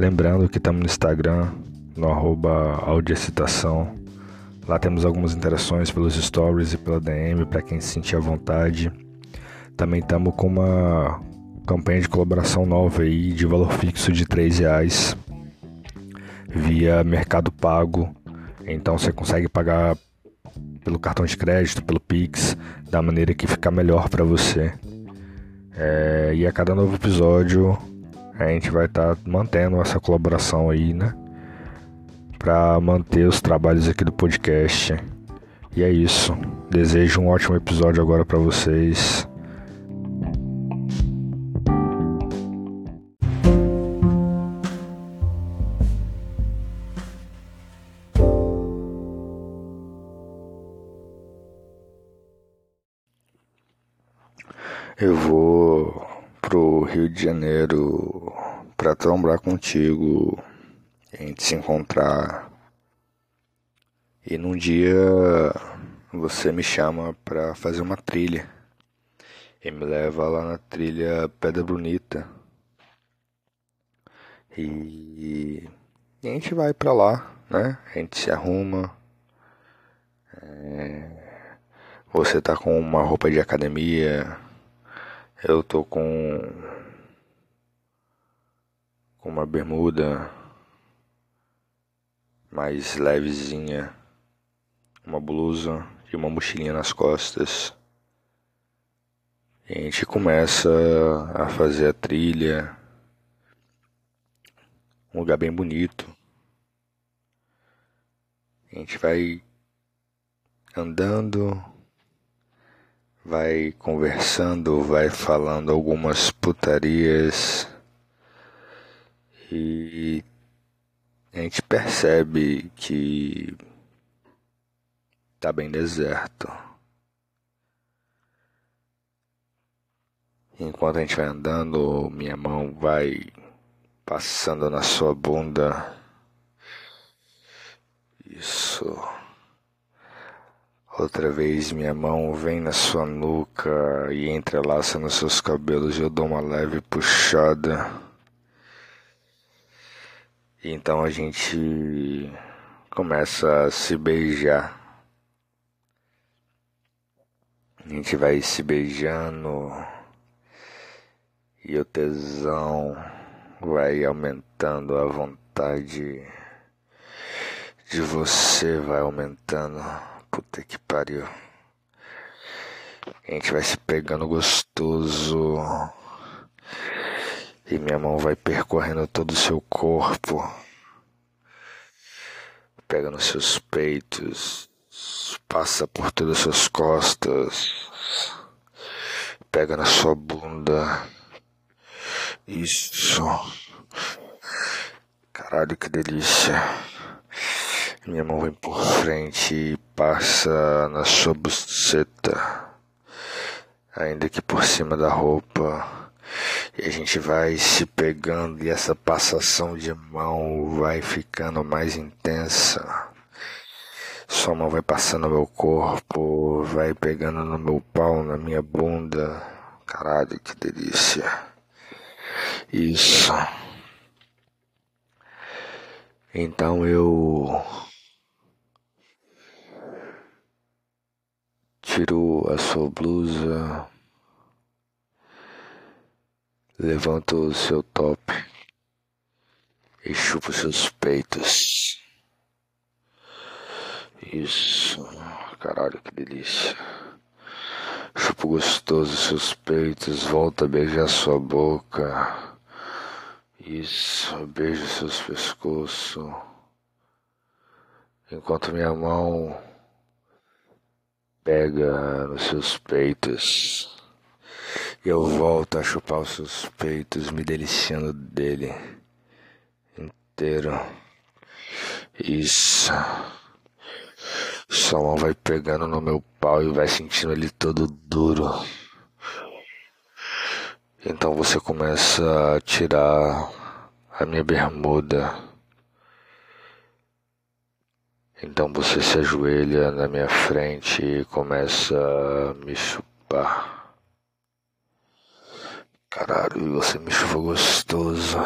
Lembrando que estamos no Instagram, no arroba audiacitação. Lá temos algumas interações pelos stories e pela DM para quem se sentir à vontade. Também estamos com uma campanha de colaboração nova aí de valor fixo de R$ reais via Mercado Pago. Então você consegue pagar pelo cartão de crédito, pelo Pix, da maneira que ficar melhor para você. É, e a cada novo episódio a gente vai estar tá mantendo essa colaboração aí, né? Para manter os trabalhos aqui do podcast. E é isso. Desejo um ótimo episódio agora para vocês. Eu vou pro Rio de Janeiro para trombar contigo, a gente se encontrar. E num dia você me chama para fazer uma trilha e me leva lá na trilha Pedra Bonita. E, e a gente vai para lá, né? A gente se arruma. É... Você tá com uma roupa de academia eu tô com com uma bermuda mais levezinha, uma blusa e uma mochilinha nas costas. E a gente começa a fazer a trilha. Um lugar bem bonito. A gente vai andando vai conversando, vai falando algumas putarias e a gente percebe que tá bem deserto. Enquanto a gente vai andando, minha mão vai passando na sua bunda. Isso. Outra vez minha mão vem na sua nuca e entrelaça nos seus cabelos e eu dou uma leve puxada. Então a gente começa a se beijar. A gente vai se beijando e o tesão vai aumentando, a vontade de você vai aumentando. Puta que pariu. A gente vai se pegando gostoso. E minha mão vai percorrendo todo o seu corpo. Pega nos seus peitos. Passa por todas as suas costas. Pega na sua bunda. Isso. Caralho, que delícia. Minha mão vem por frente e passa na sua buceta, ainda que por cima da roupa. E a gente vai se pegando e essa passação de mão vai ficando mais intensa. Sua mão vai passando no meu corpo, vai pegando no meu pau, na minha bunda. Caralho, que delícia. Isso. Então eu tiro a sua blusa, levanta o seu top e chupa os seus peitos. Isso, caralho, que delícia. Chupa gostoso os seus peitos, volta a beijar sua boca. Isso, beija seus pescoços. Enquanto minha mão pega nos seus peitos. Eu volto a chupar os seus peitos, me deliciando dele inteiro. Isso. Sua mão vai pegando no meu pau e vai sentindo ele todo duro. Então você começa a tirar a minha bermuda então você se ajoelha na minha frente e começa a me chupar. Caralho, você me chupa gostoso.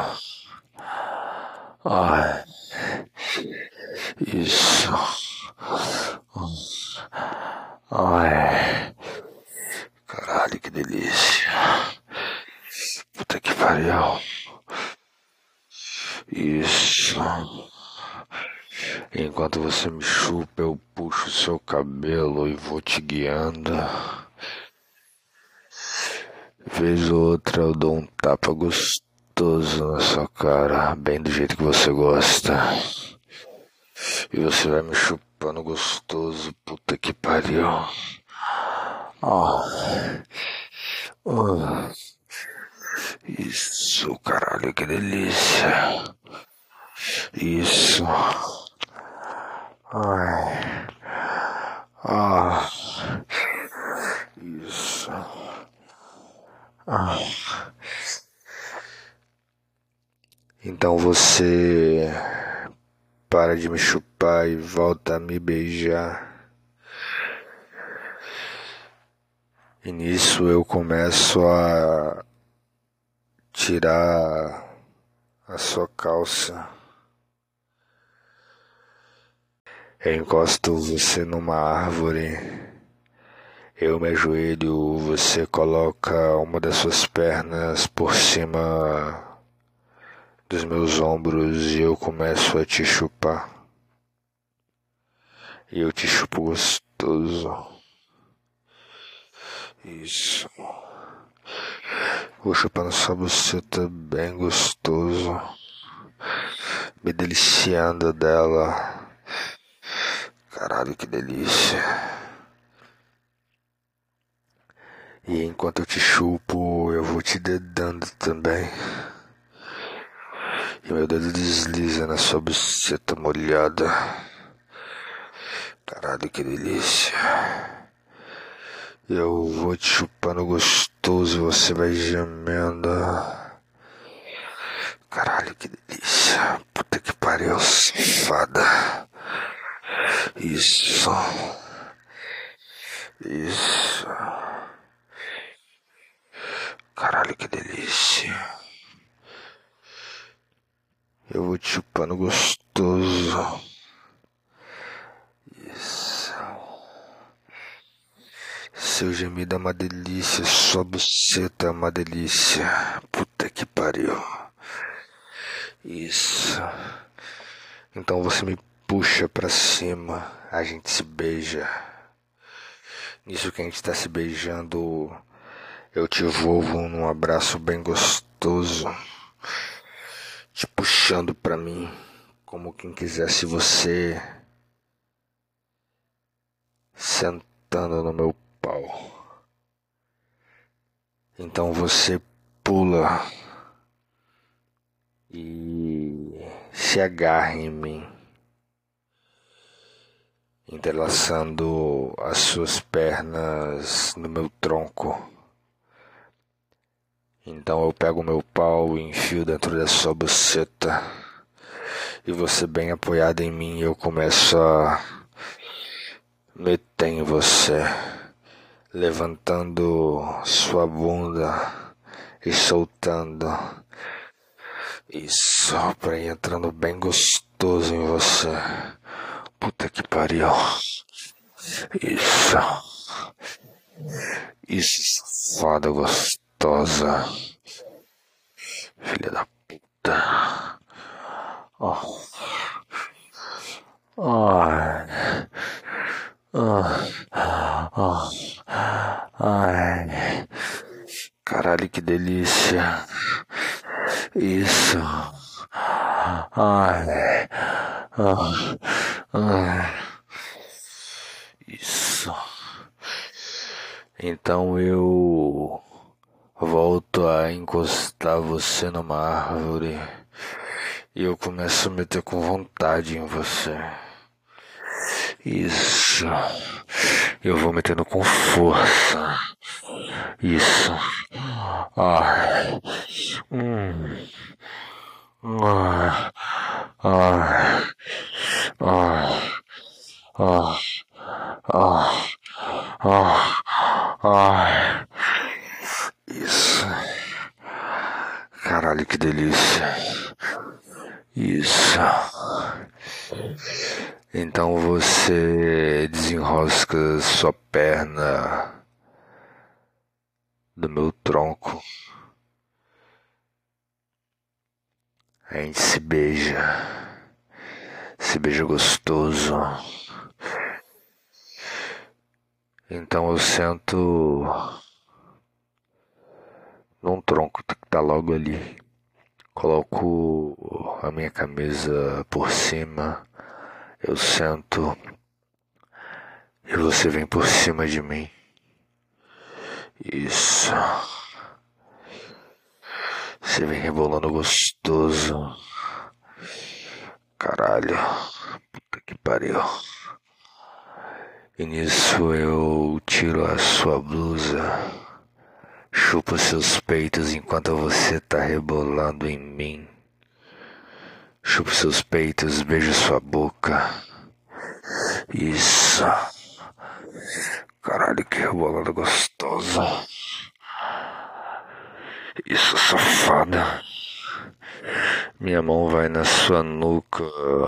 Ai. Isso. Ai. Caralho, que delícia. Puta que pariu. Isso. Enquanto você me chupa, eu puxo seu cabelo e vou te guiando. Vez ou outra eu dou um tapa gostoso na sua cara, bem do jeito que você gosta. E você vai me chupando gostoso, puta que pariu. Oh. Oh. Isso, caralho, que delícia. Isso. Ai. Ah. Isso. Ah. Então você para de me chupar e volta a me beijar. E nisso eu começo a tirar a sua calça. Eu encosto você numa árvore. Eu me ajoelho, você coloca uma das suas pernas por cima dos meus ombros e eu começo a te chupar. E eu te chupo gostoso. Isso. Vou chupando sua buceta bem gostoso. Me deliciando dela. Caralho, que delícia. E enquanto eu te chupo, eu vou te dedando também. E meu dedo desliza na sua buceta molhada. Caralho, que delícia. Eu vou te chupando gostoso você vai gemendo. Caralho, que delícia. Puta que pariu, safada. Isso. Isso. Caralho, que delícia. Eu chupando gostoso. Isso. Seu gemido é uma delícia, sua buceta é uma delícia. Puta que pariu. Isso. Então você me puxa pra cima, a gente se beija. Nisso que a gente tá se beijando, eu te envolvo num abraço bem gostoso, te puxando pra mim, como quem quisesse você sentando no meu pau. Então você pula e se agarra em mim entrelaçando as suas pernas no meu tronco. Então eu pego meu pau e enfio dentro da sua buceta. E você bem apoiado em mim, eu começo a meter em você, levantando sua bunda e soltando. Isso, para ir entrando bem gostoso em você. Puta que pariu. Isso. Isso, foda gostosa. Filha da puta. Ó. Oh. Ai. Oh. Ai. Caralho, que delícia. Isso. Ai. Oh. Isso. Então eu volto a encostar você numa árvore e eu começo a meter com vontade em você. Isso. Eu vou metendo com força. Isso. Ah. Hum. Ah. Ah. Ah. Ah. Ah. Ah. Ah. Isso. Caralho, que delícia. Isso. Então você desenrosca sua perna do meu tronco. A gente se beija. Se beija gostoso. Então eu sento num tronco que tá logo ali. Coloco a minha camisa por cima. Eu sento e você vem por cima de mim. Isso. Você vem rebolando gostoso. Caralho. Puta que pariu. E nisso eu tiro a sua blusa, chupo seus peitos enquanto você tá rebolando em mim. Chupo seus peitos, beijo sua boca. Isso. Caralho, que rebolando gostosa. Isso, safada. Minha mão vai na sua nuca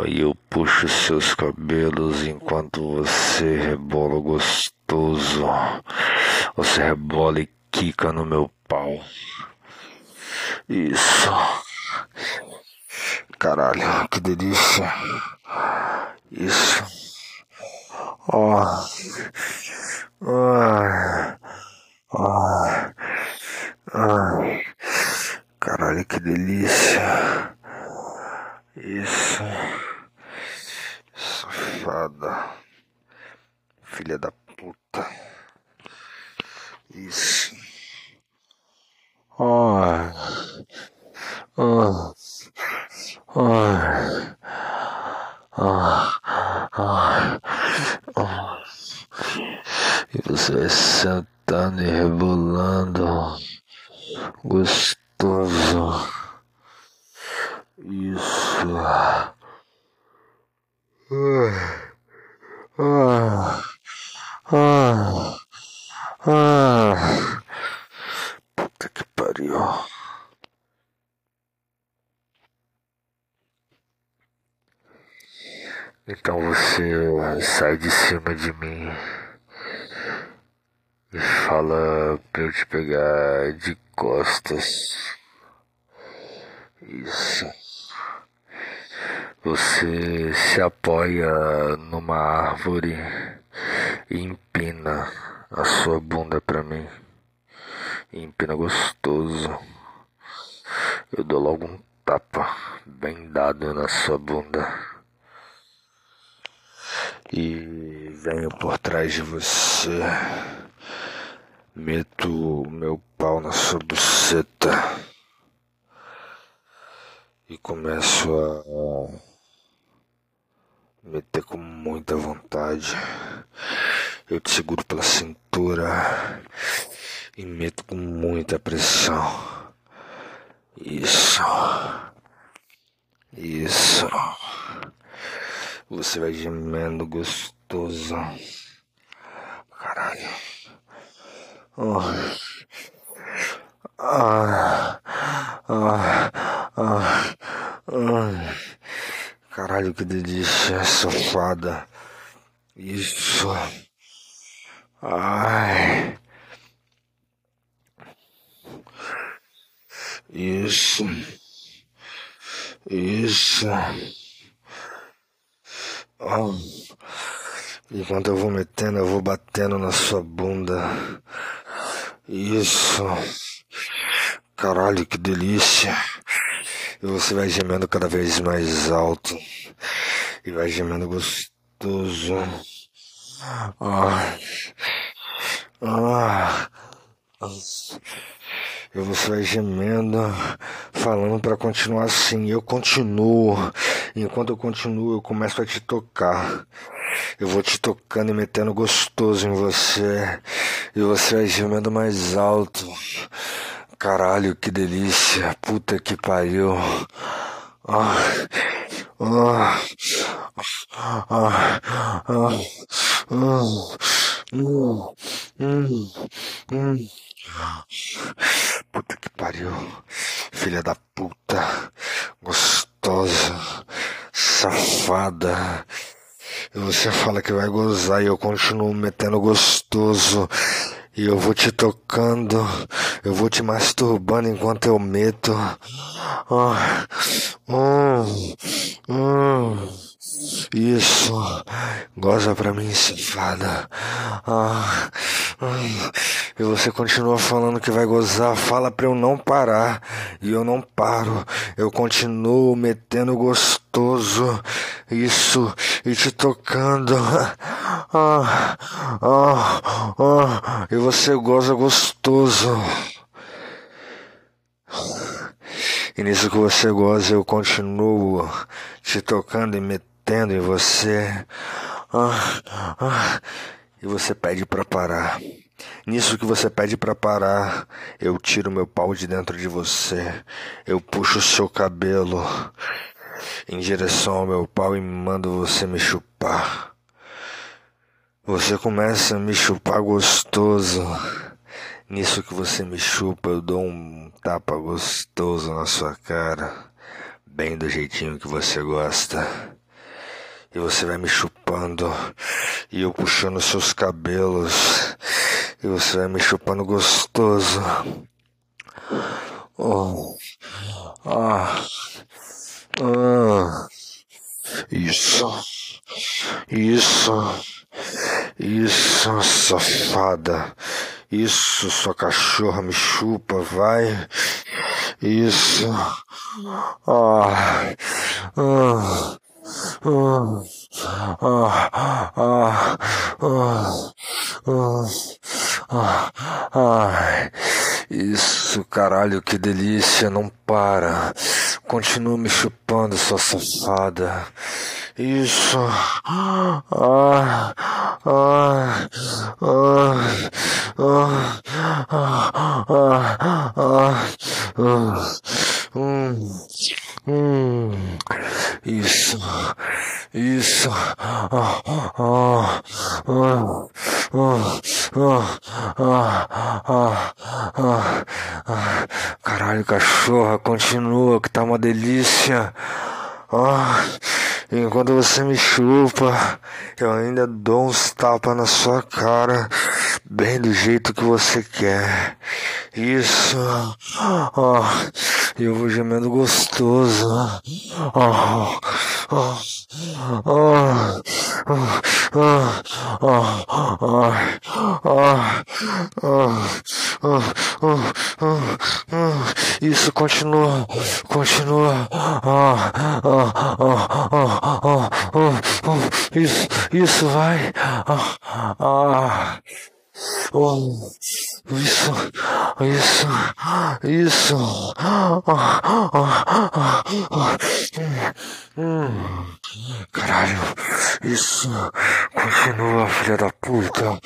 e eu puxo seus cabelos enquanto você rebola gostoso. Você rebola e quica no meu pau. Isso. Caralho, que delícia. Isso. Ó. Oh. Ah. Ah. Ah. Caralho, que delícia. Isso. Safada. Filha da puta. Isso. Ai. Ai. Ai. Ai. Ai. E você vai sentando e rebolando. Gostoso. Isso. Ah. Ah. Ah. Ah. Puta que pariu. Então você sai de cima de mim e fala pra eu te pegar de costas. Isso. Você se apoia numa árvore e empina a sua bunda para mim. empina gostoso. Eu dou logo um tapa bem dado na sua bunda. E venho por trás de você. Meto o meu pau na sua buceta. E começo a meter com muita vontade. Eu te seguro pela cintura e meto com muita pressão. Isso. Isso. Você vai gemendo gostoso. Caralho. Oh. Ah. Ah. Ah. Ah. Caralho, que delícia, safada. Isso. Ai. Isso. Isso. Oh. Enquanto eu vou metendo, eu vou batendo na sua bunda. Isso. Caralho, que delícia. E você vai gemendo cada vez mais alto. E vai gemendo gostoso. Ah. Ah. E você vai gemendo, falando para continuar assim. Eu continuo. Enquanto eu continuo, eu começo a te tocar. Eu vou te tocando e metendo gostoso em você. E você vai gemendo mais alto. Caralho, que delícia. Puta que pariu. Ah, ah, ah, ah. Puta que pariu. Filha da puta. Gostosa. safada. E você fala que vai gozar e eu continuo metendo gostoso. E eu vou te tocando, eu vou te masturbando enquanto eu meto. Ah, hum, hum. Isso, goza pra mim, safada. Ah, ah, e você continua falando que vai gozar, fala pra eu não parar. E eu não paro, eu continuo metendo gostoso. Isso, e te tocando. Ah, ah, ah, e você goza gostoso. E nisso que você goza, eu continuo te tocando e metendo em você. Ah, ah, e você pede para parar. Nisso que você pede para parar, eu tiro meu pau de dentro de você. Eu puxo seu cabelo em direção ao meu pau e mando você me chupar. Você começa a me chupar gostoso. Nisso que você me chupa, eu dou um tapa gostoso na sua cara, bem do jeitinho que você gosta. E você vai me chupando, e eu puxando seus cabelos, e você vai me chupando gostoso. Oh. Ah. Ah. Isso. Isso. Isso, safada. Isso, sua cachorra me chupa, vai. Isso. Ah. Ah. Ah. Ah. Ah. Ah. Ah. Ah. Isso, caralho, que delícia, não para. Continua me chupando, sua safada. Isso. Ah, ah, ah, ah, ah, ah, hum, hum, isso, isso. Caralho, cachorra, continua que tá uma delícia. Enquanto você me chupa, eu ainda dou uns tapas na sua cara bem do jeito que você quer. Isso. Oh, eu vou gemendo gostoso. Ó, ó, ó, ó, Isso continua, continua. Isso, isso vai. Ah, ah. Oh, isso, isso, isso. Caralho, isso. Continua, filha da puta.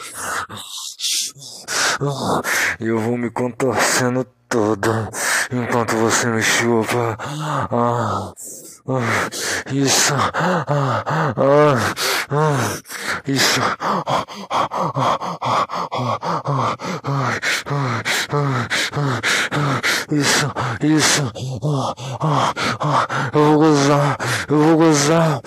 Eu vou me contorcendo todo enquanto você me chupa. Ah, ah, isso. Ah, isso. Isso, isso. Eu vou gozar, eu vou gozar.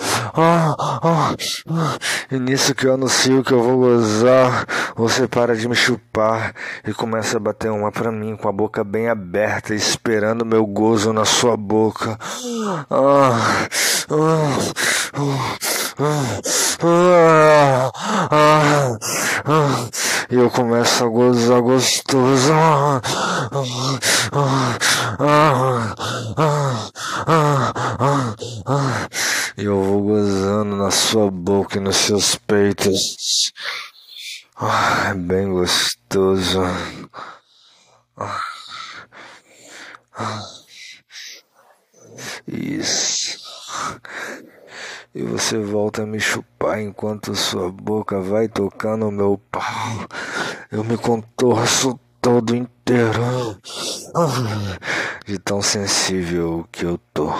E nisso que eu anuncio que eu vou gozar, você para de me chupar e começa a bater uma pra mim com a boca bem aberta, esperando meu gozo na sua boca. Ah, ah, ah, ah, ah, ah, e eu começo a gozar gostoso. E eu vou gozando na sua boca e nos seus peitos. É bem gostoso. Isso. E você volta a me chupar enquanto sua boca vai tocar no meu pau. Eu me contorço todo inteiro. De tão sensível que eu tô.